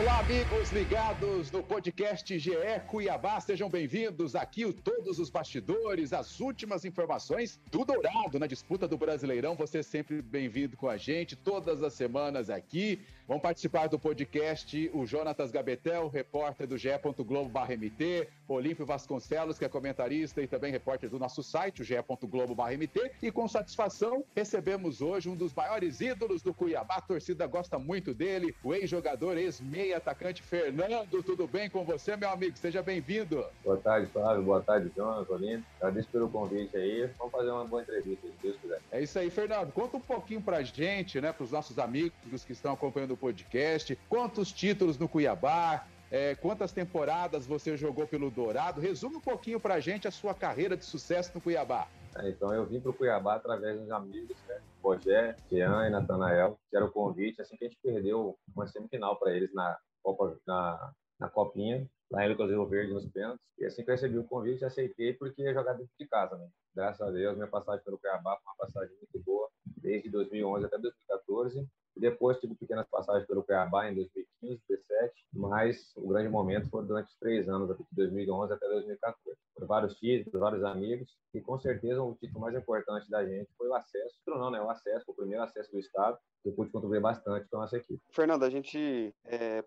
Olá, amigos ligados no podcast GE Cuiabá, sejam bem-vindos aqui todos os bastidores, as últimas informações do Dourado na disputa do Brasileirão. Você é sempre bem-vindo com a gente todas as semanas aqui. Vão participar do podcast o Jonatas Gabetel, repórter do GE. Globo.mt, Olímpio Vasconcelos, que é comentarista e também repórter do nosso site, o ge.globo.mt. E com satisfação, recebemos hoje um dos maiores ídolos do Cuiabá. A torcida gosta muito dele, o ex-jogador, ex-meia atacante Fernando. Tudo bem com você, meu amigo? Seja bem-vindo. Boa tarde, Flávio. Boa tarde, Jonas, Olímpio. Agradeço pelo convite aí. Vamos fazer uma boa entrevista, se Deus quiser. É isso aí, Fernando. Conta um pouquinho pra gente, né, pros nossos amigos que estão acompanhando o podcast. Quantos títulos no Cuiabá? É, quantas temporadas você jogou pelo Dourado? Resume um pouquinho pra gente a sua carreira de sucesso no Cuiabá. É, então, eu vim para o Cuiabá através dos amigos, né? Rogé, Jean e Natanael, que era o convite, assim que a gente perdeu uma semifinal para eles na, Copa, na, na Copinha, lá em Lucas Rio Verde, nos pênaltis. E assim que eu recebi o convite, aceitei porque ia jogar dentro de casa, né? Graças a Deus, minha passagem pelo Cuiabá foi uma passagem muito boa, desde 2011 até 2014. Depois tive pequenas passagens pelo Cuiabá em 2015, 2017, mas o grande momento foi durante os três anos, de 2011 até 2014. Por vários títulos, vários amigos, e com certeza o título mais importante da gente foi o acesso, não, né? O acesso, o primeiro acesso do Estado, que eu pude contribuir bastante com a nossa equipe. Fernando, a gente é, a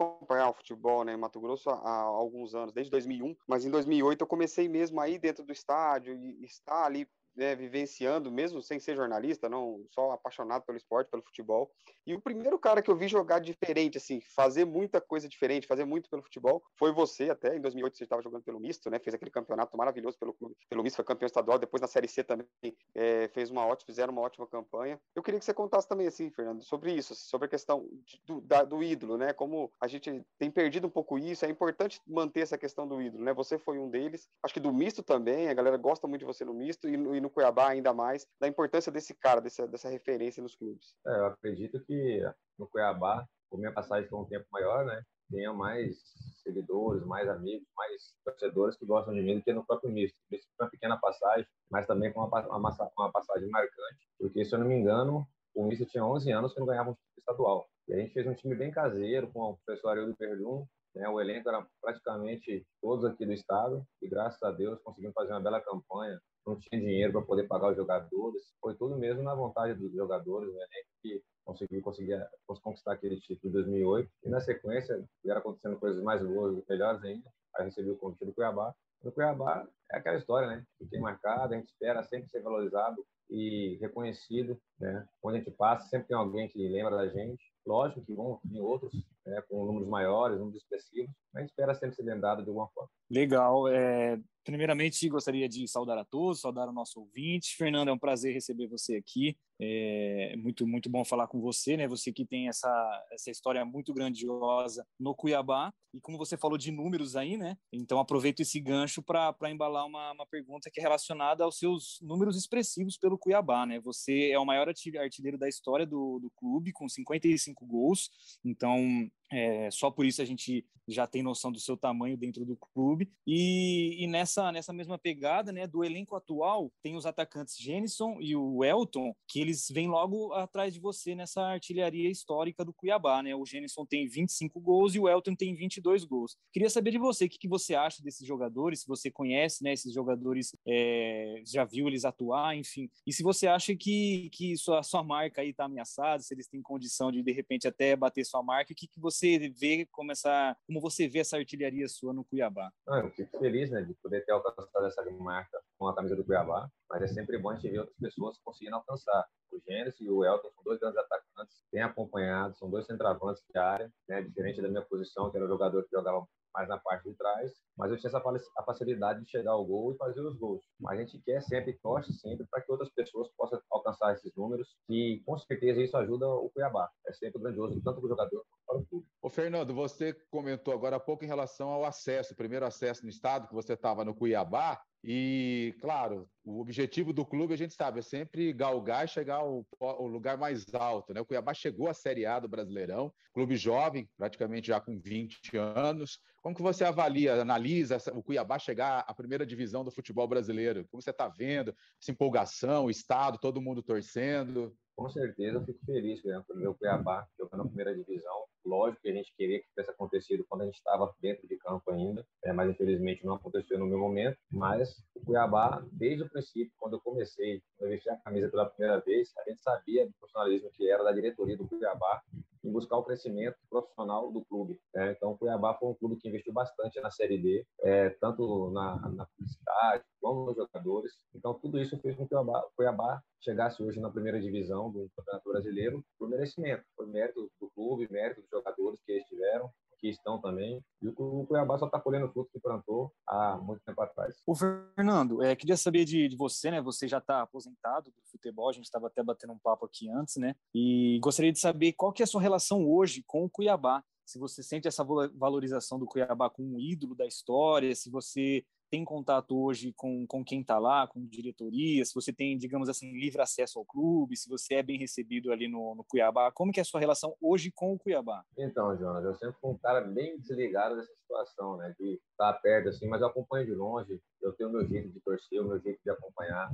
acompanhar o futebol né, em Mato Grosso há, há, alguns anos, desde 2001, mas em 2008 eu comecei mesmo aí dentro do estádio e estar ali né, vivenciando, mesmo sem ser jornalista, não só apaixonado pelo esporte, pelo futebol. E o primeiro cara que eu vi jogar diferente, assim, fazer muita coisa diferente, fazer muito pelo futebol, foi você até. Em 2008 você estava jogando pelo misto, né? Fez aquele campeonato maravilhoso pelo clube, pelo misto, foi campeão estadual. Depois na Série C também é, fez uma ótima, fizeram uma ótima campanha. Eu queria que você contasse também, assim, Fernando, sobre isso, sobre a questão de, do, da, do ídolo, né? Como a gente tem perdido um pouco isso. É importante manter essa questão do ídolo, né? Você foi um deles. Acho que do misto também. A galera gosta muito de você no misto e no, e no Cuiabá ainda mais, da importância desse cara, dessa, dessa referência nos clubes. É, eu acredito que no Cuiabá, por minha passagem foi um tempo maior, né? Tenha mais seguidores, mais amigos, mais torcedores que gostam de mim do que no próprio misto. Isso foi uma pequena passagem, mas também com uma, uma, uma passagem marcante, porque se eu não me engano, o misto tinha 11 anos que não ganhava um título estadual. E a gente fez um time bem caseiro com o professor Arildo Perdum, né? O elenco era praticamente todos aqui do estado e graças a Deus conseguimos fazer uma bela campanha. Não tinha dinheiro para poder pagar os jogadores, foi tudo mesmo na vontade dos jogadores, o elenco que conseguiu conseguir conquistar aquele título em 2008. E na sequência vieram acontecendo coisas mais boas, melhores ainda. Aí recebi o convite do Cuiabá. No Cuiabá é aquela história, né? Fiquei marcado, a gente espera sempre ser valorizado e reconhecido, né? Quando a gente passa, sempre tem alguém que lembra da gente. Lógico que vão vir outros né, com números maiores, números expressivos, mas espera sempre ser lembrado de alguma forma. Legal. É, primeiramente, gostaria de saudar a todos, saudar o nosso ouvinte. Fernando, é um prazer receber você aqui. É muito, muito bom falar com você, né? Você que tem essa, essa história muito grandiosa no Cuiabá. E como você falou de números aí, né? Então aproveito esse gancho para embalar uma, uma pergunta que é relacionada aos seus números expressivos pelo Cuiabá, né? Você é o maior artilheiro da história do, do clube, com 55 gols. Então, é, só por isso a gente já tem noção do seu tamanho dentro do clube. E, e, nessa, nessa mesma pegada, né, do elenco atual, tem os atacantes Jenison e o Elton, que eles vêm logo atrás de você nessa artilharia histórica do Cuiabá. Né? O Jenison tem 25 gols e o Elton tem 22 gols. Queria saber de você o que, que você acha desses jogadores, se você conhece né, esses jogadores, é, já viu eles atuar, enfim. E se você acha que, que sua, sua marca aí está ameaçada, se eles têm condição de, de repente, até bater sua marca, o que, que você você vê como essa, como você vê essa artilharia sua no Cuiabá? Ah, eu fico feliz, né, de poder ter alcançado essa marca com a camisa do Cuiabá, mas é sempre bom a gente ver outras pessoas conseguindo alcançar. O Gênesis e o Elton são dois grandes atacantes, bem acompanhados, são dois centroavantes de área, né, diferente da minha posição, que era o jogador que jogava mais na parte de trás, mas eu tinha essa facilidade de chegar ao gol e fazer os gols. Mas a gente quer sempre, torce sempre para que outras pessoas possam alcançar esses números e com certeza isso ajuda o Cuiabá. É sempre grandioso, tanto para o jogador quanto para o clube. Ô Fernando, você comentou agora há pouco em relação ao acesso, o primeiro acesso no estado, que você estava no Cuiabá, e, claro, o objetivo do clube, a gente sabe, é sempre galgar e chegar ao, ao, lugar mais alto. Né? O Cuiabá chegou à Série A do Brasileirão, clube jovem, praticamente já com 20 anos. Como que você avalia, analisa o Cuiabá chegar à primeira divisão do futebol brasileiro? Como você está vendo essa empolgação, o Estado, todo mundo torcendo? Com certeza, eu fico feliz né, pelo meu Cuiabá jogando na primeira divisão. Lógico que a gente queria que tivesse acontecido quando a gente estava dentro de campo ainda, é, mas infelizmente não aconteceu no meu momento. Mas o Cuiabá, desde o princípio, quando eu comecei, quando eu vesti a camisa pela primeira vez, a gente sabia do profissionalismo que era da diretoria do Cuiabá em buscar o crescimento profissional do clube. Né? Então, o Cuiabá foi um clube que investiu bastante na Série D, é, tanto na, na publicidade como nos jogadores. Então, tudo isso fez com que o Cuiabá, Cuiabá chegasse hoje na primeira divisão do Campeonato Brasileiro por merecimento. Foi mérito do clube, mérito dos jogadores que estiveram, que estão também. E o Cuiabá só está colhendo fruto que plantou há muito tempo atrás. O Fernando, é, queria saber de, de, você, né? Você já está aposentado do futebol, a gente estava até batendo um papo aqui antes, né? E gostaria de saber qual que é a sua relação hoje com o Cuiabá. Se você sente essa valorização do Cuiabá como um ídolo da história, se você tem contato hoje com, com quem está lá, com diretoria, se você tem, digamos assim, livre acesso ao clube, se você é bem recebido ali no, no Cuiabá, como que é a sua relação hoje com o Cuiabá? Então, Jonas, eu sempre fui um cara bem desligado dessa situação, né, de estar perto, assim, mas eu acompanho de longe, eu tenho o meu jeito de torcer, o meu jeito de acompanhar,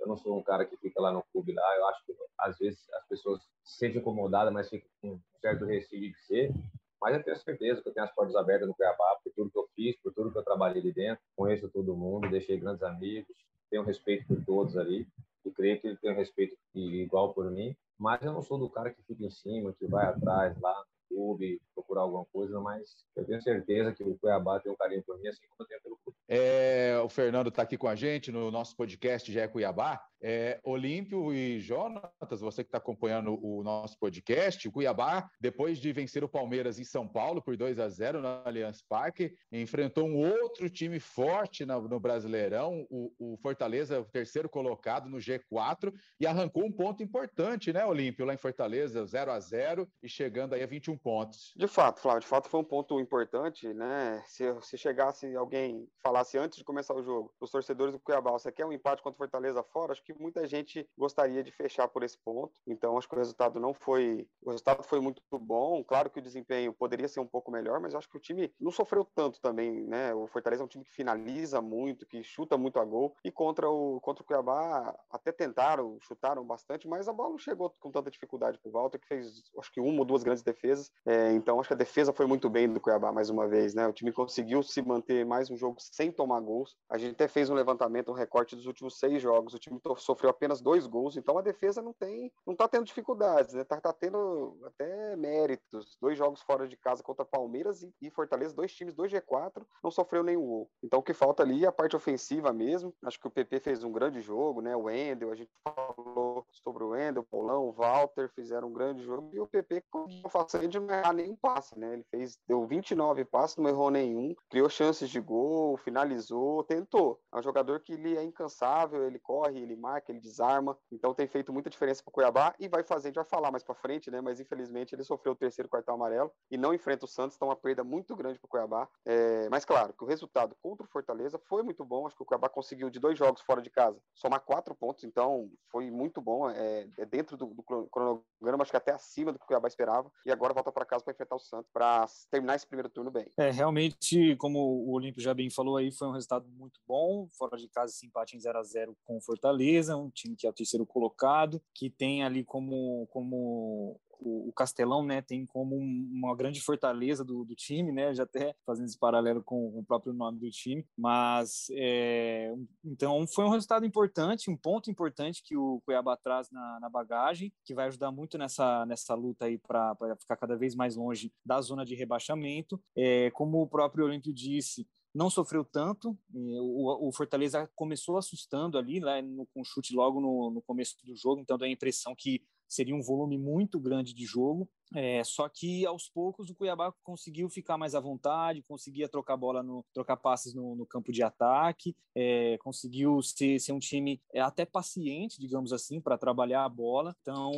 eu não sou um cara que fica lá no clube lá, eu acho que às vezes as pessoas se sentem incomodadas, mas ficam com um certo receio de ser, mas eu tenho certeza que eu tenho as portas abertas no Cuiabá, por tudo que eu fiz, por tudo que eu trabalhei ali dentro. Conheço todo mundo, deixei grandes amigos, tenho respeito por todos ali. E creio que ele tem respeito igual por mim. Mas eu não sou do cara que fica em cima, que vai atrás lá clube, procurar alguma coisa, mas eu tenho certeza que o Cuiabá tem um carinho por mim, assim como eu tenho pelo clube. É, o Fernando está aqui com a gente no nosso podcast Já é Cuiabá. É, Olímpio e Jonatas, você que está acompanhando o nosso podcast, o Cuiabá, depois de vencer o Palmeiras em São Paulo por 2 a 0 no Allianz Parque, enfrentou um outro time forte no, no Brasileirão, o, o, Fortaleza, o terceiro colocado no G4, e arrancou um ponto importante, né, Olímpio, lá em Fortaleza, 0 a 0 e chegando aí a 21 pontos. De fato, Flávio, de fato foi um ponto importante, né? Se, se chegasse alguém falasse antes de começar o jogo, os torcedores do Cuiabá, você quer um empate contra o Fortaleza fora? Acho que muita gente gostaria de fechar por esse ponto. Então, acho que o resultado não foi. O resultado foi muito bom. Claro que o desempenho poderia ser um pouco melhor, mas acho que o time não sofreu tanto também, né? O Fortaleza é um time que finaliza muito, que chuta muito a gol. E contra o, contra o Cuiabá, até tentaram, chutaram bastante, mas a bola não chegou com tanta dificuldade para o Walter, que fez, acho que uma ou duas grandes defesas. É, então, acho que a defesa foi muito bem do Cuiabá mais uma vez, né? O time conseguiu se manter mais um jogo sem tomar gols. A gente até fez um levantamento, um recorte dos últimos seis jogos. O time sofreu apenas dois gols, então a defesa não tem, não tá tendo dificuldades, né? Tá, tá tendo até méritos. Dois jogos fora de casa contra Palmeiras e, e Fortaleza, dois times, dois G4, não sofreu nenhum gol. Então o que falta ali é a parte ofensiva mesmo. Acho que o PP fez um grande jogo, né? O Wendel, a gente falou sobre o Wendel, o Paulão, o Walter fizeram um grande jogo e o PP conseguiu fazer de não errar nenhum passe, né? Ele fez, deu 29 passes, não errou nenhum, criou chances de gol, finalizou, tentou. É um jogador que ele é incansável, ele corre, ele marca, ele desarma, então tem feito muita diferença para o Cuiabá e vai fazer, a gente vai falar mais para frente, né? Mas infelizmente ele sofreu o terceiro cartão amarelo e não enfrenta o Santos, então uma perda muito grande para o Cuiabá. É, mas claro que o resultado contra o Fortaleza foi muito bom, acho que o Cuiabá conseguiu de dois jogos fora de casa somar quatro pontos, então foi muito bom, é, é dentro do, do, cronograma, acho que até acima do que o Cuiabá esperava e agora volta para casa para enfrentar o Santos para terminar esse primeiro turno bem. É, realmente, como o Olímpio já bem falou aí, foi um resultado muito bom, fora de casa esse empate em 0 a 0 com o Fortaleza, um time que é o terceiro colocado, que tem ali como, como o, Castelão, né, tem como uma grande fortaleza do, do, time, né, já até fazendo esse paralelo com o próprio nome do time, mas é, então foi um resultado importante, um ponto importante que o Cuiabá traz na, na bagagem, que vai ajudar muito nessa, nessa luta aí para ficar cada vez mais longe da zona de rebaixamento. É, como o próprio Olímpio disse, não sofreu tanto. O, Fortaleza começou assustando ali, né, no, com chute logo no, no, começo do jogo, então dá a impressão que seria um volume muito grande de jogo. É, só que aos poucos o Cuiabá conseguiu ficar mais à vontade, conseguia trocar bola no trocar passes no, no campo de ataque, é, conseguiu ser, ser, um time é, até paciente, digamos assim, para trabalhar a bola. Então,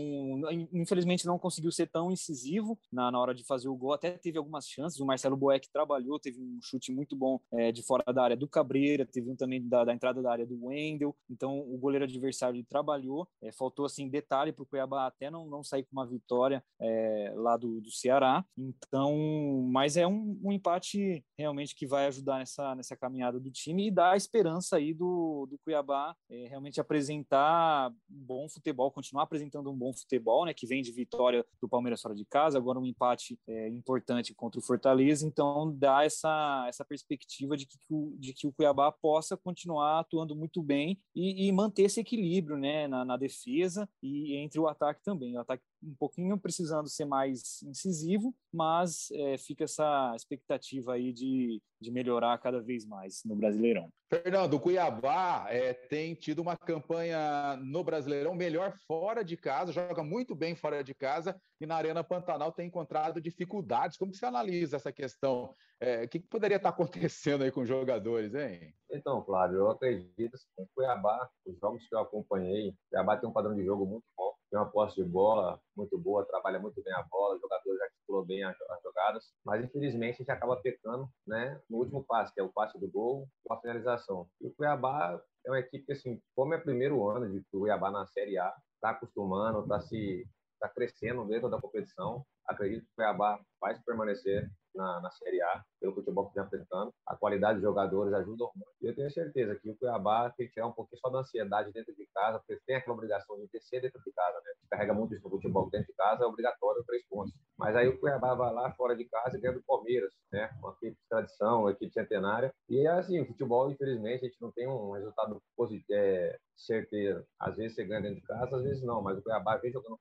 infelizmente não conseguiu ser tão incisivo na, na hora de fazer o gol. Até teve algumas chances. O Marcelo Boeck trabalhou, teve um chute muito bom é, de fora da área do Cabreira, teve um também da, da entrada da área do Wendel. Então, o goleiro adversário trabalhou. É, faltou assim detalhe para o Cuiabá até não, não sair com uma vitória. É, lá do, do Ceará. Então, mas é um, um, empate realmente que vai ajudar nessa, nessa caminhada do time e dá a esperança aí do, do Cuiabá é, realmente apresentar bom futebol, continuar apresentando um bom futebol, né? Que vem de vitória do Palmeiras fora de casa, agora um empate é, importante contra o Fortaleza. Então, dá essa, essa perspectiva de que, de que o Cuiabá possa continuar atuando muito bem e, e manter esse equilíbrio, né? Na, na defesa e entre o ataque também. O ataque um pouquinho precisando ser mais incisivo, mas é, fica essa expectativa aí de, de melhorar cada vez mais no Brasileirão. Fernando, o Cuiabá é, tem tido uma campanha no Brasileirão melhor fora de casa, joga muito bem fora de casa e na Arena Pantanal tem encontrado dificuldades. Como você analisa essa questão? É, o que, que, poderia estar acontecendo aí com os jogadores, hein? Então, Flávio, eu acredito que o Cuiabá, os jogos que eu acompanhei, o Cuiabá tem um padrão de jogo muito bom tem uma posse de bola muito boa, trabalha muito bem a bola, o jogador já articulou bem as, jogadas, mas infelizmente a gente acaba pecando né, no último passe, que é o passe do gol com a finalização. E o Cuiabá é uma equipe que, assim, como é o primeiro ano de Cuiabá na Série A, está acostumando, está se tá crescendo dentro da competição. Acredito que o Cuiabá vai permanecer na, na Série A, pelo futebol que vem apresentando. A qualidade dos jogadores ajuda muito. E eu tenho certeza que o Cuiabá tem que tirar um pouquinho só da ansiedade dentro de casa, porque tem aquela obrigação de descer dentro de casa, né? Carrega muito isso no futebol dentro de casa, é obrigatório três pontos. Mas aí o Cuiabá vai lá fora de casa e ganha do Palmeiras, né? Uma equipe de tradição, uma equipe centenária. E é assim, futebol, infelizmente, a gente não tem um resultado positivo, é, certeiro. Às vezes você ganha dentro de casa, às vezes não, mas o Cuiabá vem jogando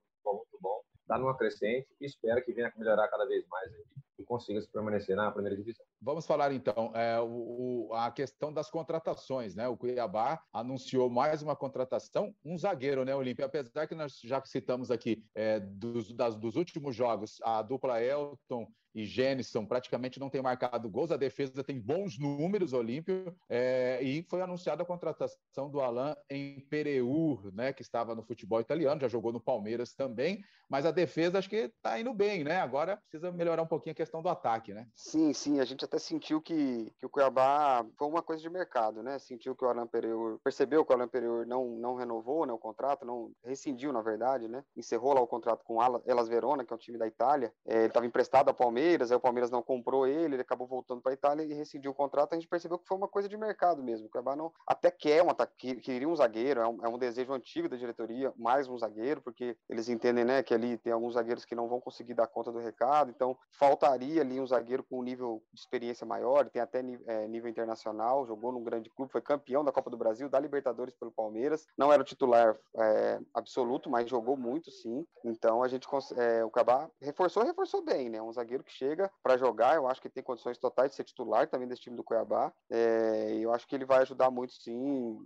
está numa crescente e espera que venha a melhorar cada vez mais e consiga se permanecer na primeira divisão. Vamos falar então é, o, a questão das contratações, né? O Cuiabá anunciou mais uma contratação, um zagueiro, né, Olímpia? Apesar que nós já citamos aqui é, dos, das, dos últimos jogos a dupla Elton e Gênison praticamente não tem marcado gols. A defesa tem bons números, Olímpio. É, e foi anunciada a contratação do Alain em Pereur, né, que estava no futebol italiano, já jogou no Palmeiras também. Mas a defesa acho que está indo bem, né? Agora precisa melhorar um pouquinho a questão do ataque, né? Sim, sim. A gente até sentiu que, que o Cuiabá foi uma coisa de mercado, né? Sentiu que o Alain Pereur, percebeu que o Alain Pereur não, não renovou né, o contrato, não rescindiu, na verdade, né? Encerrou lá o contrato com o Elas Verona, que é um time da Itália. É, ele estava emprestado ao Palmeiras Palmeiras, aí o Palmeiras não comprou ele, ele acabou voltando para a Itália e rescindiu o contrato. A gente percebeu que foi uma coisa de mercado mesmo. O Cuiabá não, até quer um ataque, queria um zagueiro, é um, é um, desejo antigo da diretoria, mais um zagueiro, porque eles entendem né, que ali tem alguns zagueiros que não vão conseguir dar conta do recado, então faltaria ali um zagueiro com um nível de experiência maior, tem até é, nível internacional, jogou num grande clube, foi campeão da Copa do Brasil, da Libertadores pelo Palmeiras, não era o titular é, absoluto, mas jogou muito sim. Então a gente é, o Cuiabá reforçou, reforçou bem, né? Um zagueiro que chega para jogar. Eu acho que tem condições totais de ser titular também desse time do Cuiabá. É, eu acho que ele vai ajudar muito, sim,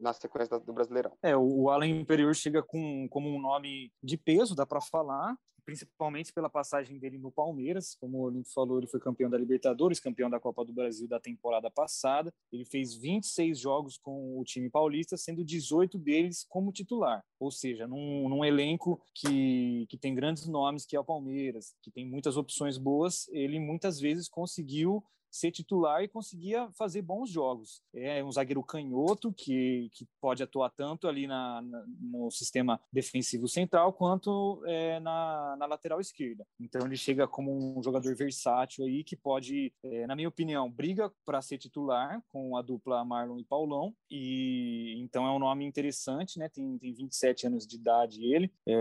na sequência do Brasileirão. É, o Allen Imperior chega com como um nome de peso, dá para falar, principalmente pela passagem dele no Palmeiras. Como o Olimpo falou, ele foi campeão da Libertadores, campeão da Copa do Brasil da temporada passada. Ele fez 26 jogos com o time paulista, sendo 18 deles como titular. Ou seja, num, num elenco que, que tem grandes nomes, que é o Palmeiras, que tem muitas opções boas, ele muitas vezes conseguiu ser titular e conseguia fazer bons jogos. É um zagueiro canhoto que, que pode atuar tanto ali na, na no sistema defensivo central quanto é, na, na lateral esquerda. Então ele chega como um jogador versátil aí que pode, é, na minha opinião, briga para ser titular com a dupla Marlon e Paulão. E então é um nome interessante, né? Tem, tem 27 anos de idade ele. É,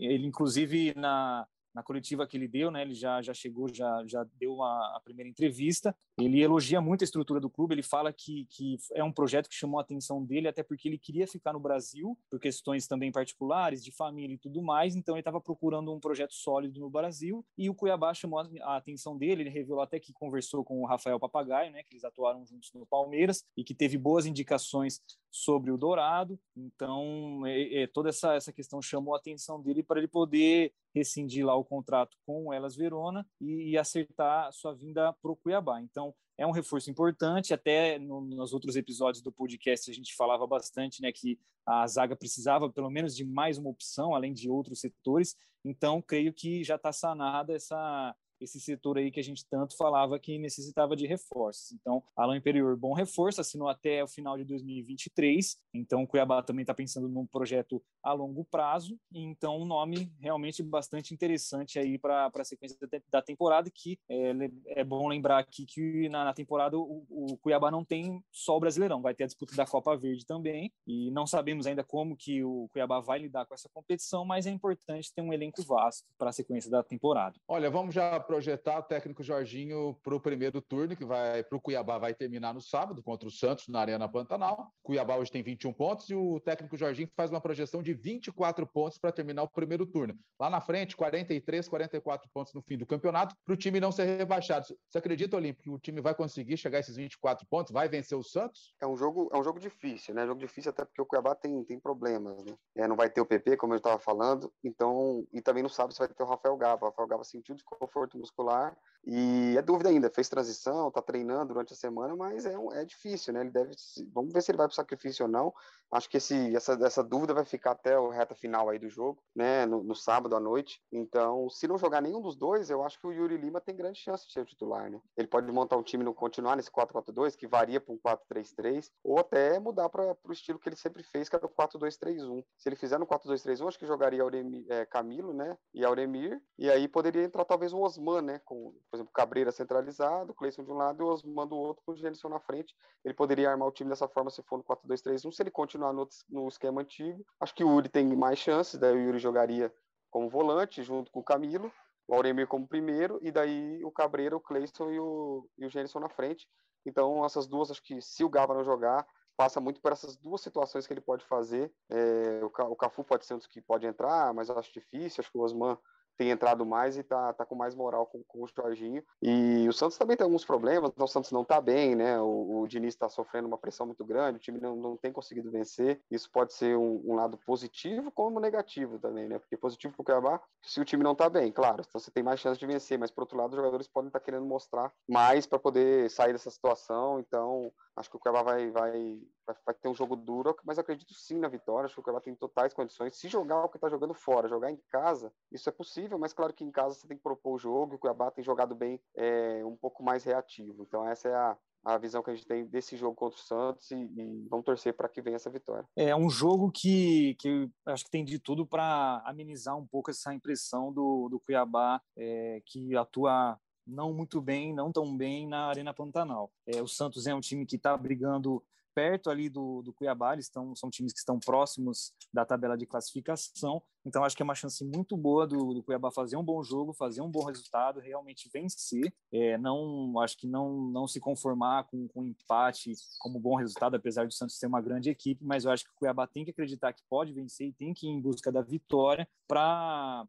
ele inclusive na na coletiva que ele deu, né, ele já, já chegou, já, já deu a, primeira entrevista. Ele elogia muito a estrutura do clube, ele fala que, que é um projeto que chamou a atenção dele, até porque ele queria ficar no Brasil, por questões também particulares, de família e tudo mais, então ele estava procurando um projeto sólido no Brasil, e o Cuiabá chamou a atenção dele, ele revelou até que conversou com o Rafael Papagaio, né, que eles atuaram juntos no Palmeiras, e que teve boas indicações sobre o Dourado. Então, é, é, toda essa, essa questão chamou a atenção dele para ele poder rescindir lá o contrato com o Elas Verona e, e acertar sua vinda para o Cuiabá. Então, é um reforço importante. Até no, nos outros episódios do podcast a gente falava bastante né, que a zaga precisava pelo menos de mais uma opção, além de outros setores. Então, creio que já está sanada essa, esse setor aí que a gente tanto falava que necessitava de reforços. Então, Alain Imperior, bom reforço, assinou até o final de 2023. Então, o Cuiabá também está pensando num projeto a longo prazo. Então, um nome realmente bastante interessante aí para a sequência da temporada. Que é, é, bom lembrar aqui que na, na temporada o, o, Cuiabá não tem só o Brasileirão, vai ter a disputa da Copa Verde também. E não sabemos ainda como que o Cuiabá vai lidar com essa competição, mas é importante ter um elenco vasto para a sequência da temporada. Olha, vamos já projetar o técnico Jorginho para o primeiro turno, que vai para o Cuiabá vai terminar no sábado contra o Santos na Arena Pantanal. Cuiabá hoje tem 21 pontos e o técnico Jorginho faz uma projeção de 24 pontos para terminar o primeiro turno. Lá na frente, 43, 44 pontos no fim do campeonato, para o time não ser rebaixado. Você acredita, Olímpico, que o time vai conseguir chegar a esses 24 pontos? Vai vencer o Santos? É um jogo, é um jogo difícil, né? É um jogo difícil até porque o Cuiabá tem, tem problemas, né? É, não vai ter o PP, como eu estava falando, então, e também não sabe se vai ter o Rafael Gava. O Rafael Gava sentiu desconforto muscular e é dúvida ainda, fez transição, está treinando durante a semana, mas é, é difícil, né? Ele deve. Vamos ver se ele vai para o sacrifício ou não. Acho que esse, essa, essa dúvida vai ficar até o reta final aí do jogo, né? No, no, sábado à noite. Então, se não jogar nenhum dos dois, eu acho que o Yuri Lima tem grande chance de ser o titular, né? Ele pode montar um time e continuar nesse 4-4-2, que varia para um 4-3-3, ou até mudar para o estilo que ele sempre fez, que era o 4-2-3-1. Se ele fizer no 4-2-3-1, acho que jogaria Auremir, é, Camilo, né? E Auremir, e aí poderia entrar talvez o Osman, né? Com, por exemplo, Cabreira centralizado, Cleison de um lado e o Osman do outro, com o Genison na frente. Ele poderia armar o time dessa forma se for no 4-2-3-1. Se ele continuar no, no, esquema antigo, acho que o Yuri tem mais chances, daí o Yuri jogaria como volante, junto com o Camilo, o Auremir como primeiro, e daí o Cabreira, o Cleison e o, e o Genison na frente. Então, essas duas, acho que se o Gava não jogar, passa muito por essas duas situações que ele pode fazer. É, o Cafu pode ser um dos que pode entrar, mas acho difícil. Acho que o Osman tem entrado mais e tá, tá com mais moral com, com o Jorginho. E o Santos também tem alguns problemas, então o Santos não tá bem, né? O, o Diniz está sofrendo uma pressão muito grande, o time não, não tem conseguido vencer. Isso pode ser um, um lado positivo como negativo também, né? Porque positivo para o Cuiabá, se o time não tá bem, claro, então você tem mais chance de vencer, mas por outro lado, os jogadores podem estar tá querendo mostrar mais para poder sair dessa situação. Então, acho que o Cuiabá vai, vai, vai, ter um jogo duro, mas acredito sim na vitória. Acho que o Cuiabá tem totais condições. Se jogar o que está jogando fora, jogar em casa, isso é possível, mas claro que em casa você tem que propor o jogo. O Cuiabá tem jogado bem, é, um pouco mais reativo. Então, essa é a, a visão que a gente tem desse jogo contra o Santos e, e vamos torcer para que venha essa vitória. É um jogo que, que acho que tem de tudo para amenizar um pouco essa impressão do, do Cuiabá, é, que atua não muito bem, não tão bem na Arena Pantanal. É, o Santos é um time que está brigando perto ali do, do Cuiabá, eles estão, são times que estão próximos da tabela de classificação, então acho que é uma chance muito boa do, do Cuiabá fazer um bom jogo, fazer um bom resultado, realmente vencer, é, não, acho que não, não se conformar com, com empate como bom resultado, apesar do Santos ser uma grande equipe, mas eu acho que o Cuiabá tem que acreditar que pode vencer e tem que ir em busca da vitória para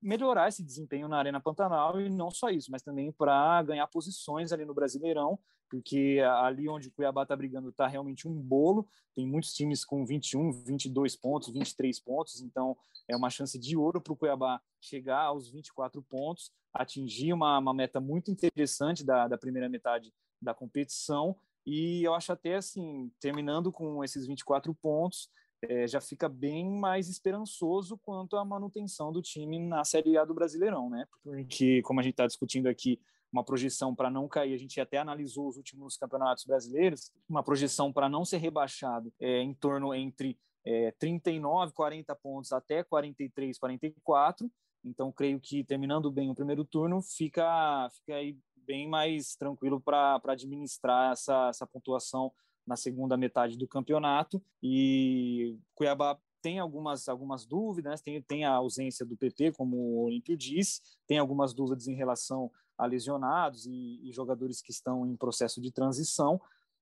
melhorar esse desempenho na Arena Pantanal e não só isso, mas também para ganhar posições ali no Brasileirão, porque ali onde o Cuiabá está brigando está realmente um bolo, tem muitos times com 21, 22 pontos, 23 pontos, então é uma chance de ouro para o Cuiabá chegar aos 24 pontos, atingir uma, uma meta muito interessante da, da primeira metade da competição, e eu acho até assim, terminando com esses 24 pontos, é, já fica bem mais esperançoso quanto à manutenção do time na Série A do Brasileirão, né? Porque, como a gente está discutindo aqui, uma projeção para não cair, a gente até analisou os últimos campeonatos brasileiros, uma projeção para não ser rebaixado é, em torno entre é, 39, 40 pontos até 43, 44. Então, creio que terminando bem o primeiro turno, fica, fica aí bem mais tranquilo para administrar essa, essa pontuação na segunda metade do campeonato. E Cuiabá tem algumas, algumas dúvidas, tem, tem a ausência do PP, como o Olímpio disse, tem algumas dúvidas em relação a lesionados e, e, jogadores que estão em processo de transição,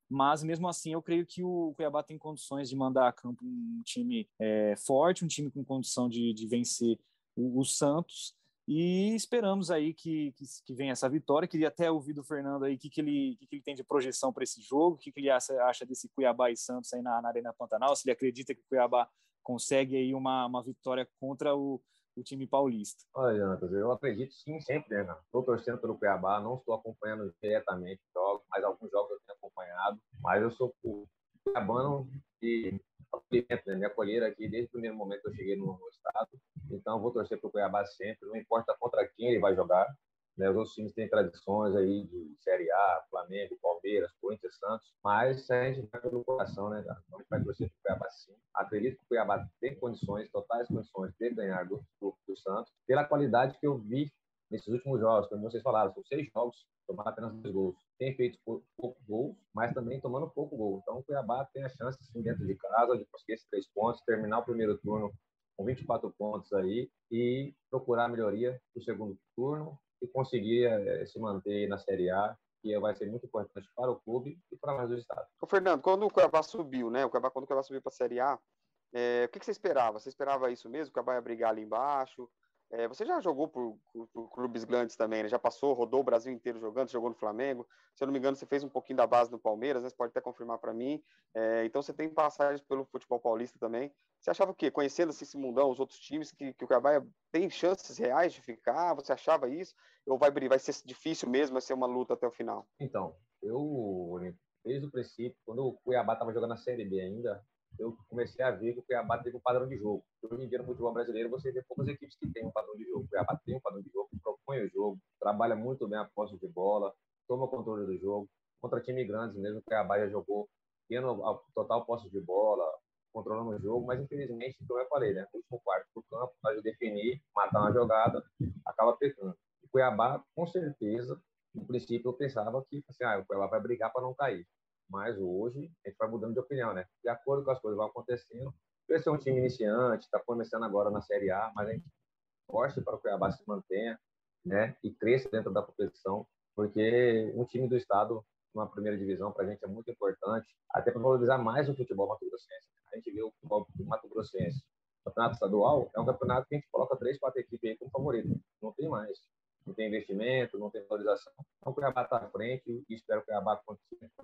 mas mesmo assim eu creio que o Cuiabá tem condições de mandar a campo um time é, forte, um time com condição de, de vencer o, o Santos, E esperamos aí que, que, que venha essa vitória. Queria até ouvir do Fernando aí o que, que, ele, que, que ele tem de projeção para esse jogo, o que, que ele acha, acha desse Cuiabá e Santos aí na, na Arena Pantanal, se ele acredita que o Cuiabá consegue aí uma, uma vitória contra o, o time paulista. Olha, Jantas, eu acredito sim, sempre, né? Estou torcendo pelo Cuiabá, não estou acompanhando diretamente jogos, mas alguns jogos eu tenho acompanhado. Mas eu sou cuiabano e acolhimento, né? Me acolheram aqui desde o primeiro momento que eu cheguei no, no estado. Então, vou torcer para o Cuiabá sempre, não importa contra quem ele vai jogar. Né? Os outros times têm tradições aí de Série A, Flamengo, Palmeiras, Corinthians, Santos, mas a gente vai pelo coração, né? Então, a gente vai torcer para o Cuiabá sim. Acredito que o Cuiabá tem condições, totais condições de ganhar do, do, do Santos, pela qualidade que eu vi nesses últimos jogos, como vocês falaram, são seis jogos, tomaram apenas dois gols. Tem feito pouco gol, mas também tomando pouco gol. Então, o Cuiabá tem a chance, sim, dentro de casa, de conseguir esses três pontos, terminar o primeiro turno com 24 pontos aí e procurar melhoria no segundo turno e conseguir é, se manter na Série A, que vai ser muito importante para o clube e para mais do estado. Ô, Fernando, quando o Cuiabá subiu, né? O Cuiabá, quando o Cuiabá subiu para a Série A, é, o que, que, você esperava? Você esperava isso mesmo? O Cuiabá ia brigar ali embaixo? É, você já jogou por, por, clubes grandes também, né? Já passou, rodou o Brasil inteiro jogando, jogou no Flamengo. Se eu não me engano, você fez um pouquinho da base no Palmeiras, né? Você pode até confirmar para mim. É, então você tem passagens pelo futebol paulista também. Você achava o quê? Conhecendo assim, esse mundão, os outros times, que, que o Cuiabá tem chances reais de ficar? Você achava isso? Ou vai, vai ser difícil mesmo, vai ser uma luta até o final? Então, eu, desde o princípio, quando o Cuiabá estava jogando a Série B ainda, eu comecei a ver que o Cuiabá teve um padrão de jogo. Hoje em dia, no futebol brasileiro, você vê poucas equipes que têm um padrão de jogo. O Cuiabá tem um padrão de jogo, propõe o jogo, trabalha muito bem a posse de bola, toma o controle do jogo. Contra times grandes mesmo, o Cuiabá já jogou tendo a total posse de bola, controlando o jogo, mas infelizmente, como eu falei, né? O último quarto do campo, para definir, matar uma jogada, acaba pecando. O Cuiabá, com certeza, no princípio eu pensava que assim, ah, o Cuiabá vai brigar para não cair. Mas hoje a gente vai mudando de opinião, né? De acordo com as coisas que vão acontecendo. Esse é um time iniciante, está começando agora na Série A, mas a gente torce para o Cuiabá se mantenha, né? E cresça dentro da competição, porque um time do estado numa primeira divisão para a gente é muito importante, até para valorizar mais o futebol mato-grossense. A gente vê o futebol mato-grossense. O campeonato estadual é um campeonato que a gente coloca três, quatro equipes aí como favorito. Não tem mais não tem investimento, não tem valorização. Então, o Cuiabá está à frente e espero que o Cuiabá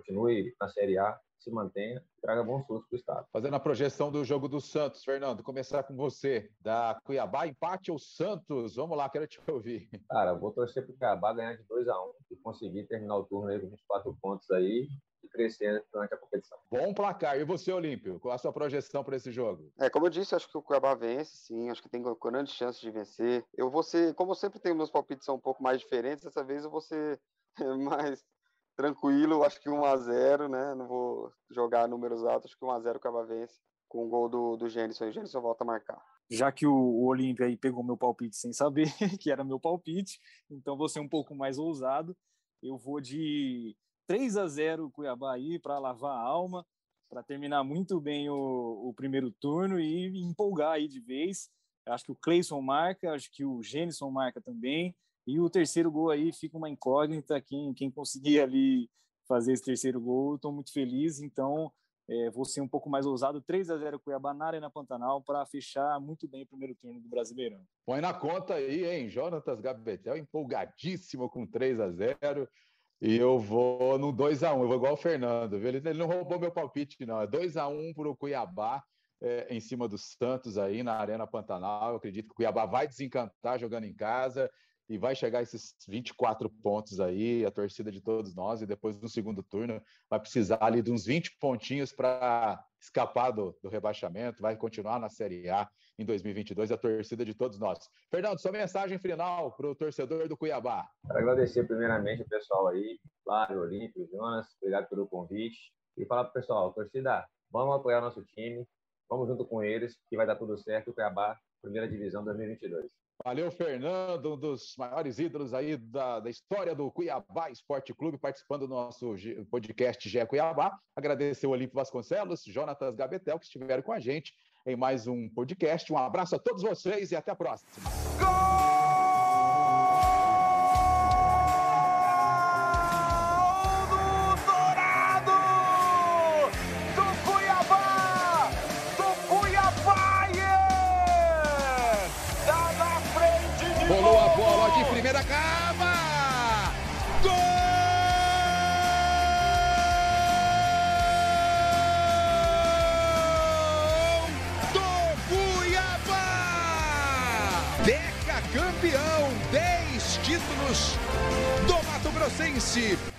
continue na Série A, se mantenha e traga bons frutos para o Estado. Fazendo a projeção do jogo do Santos, Fernando, começar com você. Da Cuiabá, empate ou Santos? Vamos lá, quero te ouvir. Cara, vou torcer para o Cuiabá ganhar de 2 a 1 um, e conseguir terminar o turno aí com 24 pontos aí e crescer durante a competição. Bom placar. E você, Olímpio, qual a sua projeção para esse jogo? É, como eu disse, acho que o Cuiabá vence, sim. Acho que tem grande chance de vencer. Eu vou ser, como eu sempre tenho meus palpites são um pouco mais diferentes, dessa vez eu vou ser mais tranquilo. Acho que 1 a 0 né? Não vou jogar números altos. Acho que 1 a 0 o Cuiabá vence com o gol do, do Gênison. O Gênison volta a marcar já que o, o Olímpia aí pegou meu palpite sem saber que era meu palpite, então vou ser um pouco mais ousado. Eu vou de 3 a 0 Cuiabá aí para lavar a alma, para terminar muito bem o, o, primeiro turno e empolgar aí de vez. Acho que o Cleison marca, acho que o Gênison marca também. E o terceiro gol aí fica uma incógnita. Quem, quem conseguir ali fazer esse terceiro gol, estou muito feliz. Então, é, vou ser um pouco mais ousado. 3 a 0 Cuiabá na Arena Pantanal para fechar muito bem o primeiro turno do Brasileirão. Põe na conta aí, hein? Jonatas Gabetel empolgadíssimo com 3 a 0 e eu vou no 2x1, eu vou igual o Fernando, viu? Ele, não roubou meu palpite, não. É 2x1 para o Cuiabá, é, em cima do Santos aí na Arena Pantanal. Eu acredito que o Cuiabá vai desencantar jogando em casa e vai chegar esses 24 pontos aí, a torcida de todos nós, e depois no segundo turno vai precisar ali de uns 20 pontinhos para escapar do, do, rebaixamento, vai continuar na Série A em 2022, a torcida de todos nós. Fernando, sua mensagem final para o torcedor do Cuiabá. Quero agradecer primeiramente o pessoal aí, Flávio, Olímpio, Jonas, obrigado pelo convite, e falar para o pessoal, torcida, vamos apoiar nosso time, vamos junto com eles, que vai dar tudo certo, o Cuiabá, primeira divisão 2022. Valeu, Fernando, um dos maiores ídolos aí da, da história do Cuiabá Esporte Clube, participando do nosso podcast GE Cuiabá. Agradecer o Olímpio Vasconcelos, Jonatas Gabetel, que estiveram com a gente em mais um podcast. Um abraço a todos vocês e até a próxima. Gol! Primeira cava. Gol do Cuiabá! Deca campeão, 10 títulos do Mato Grossense.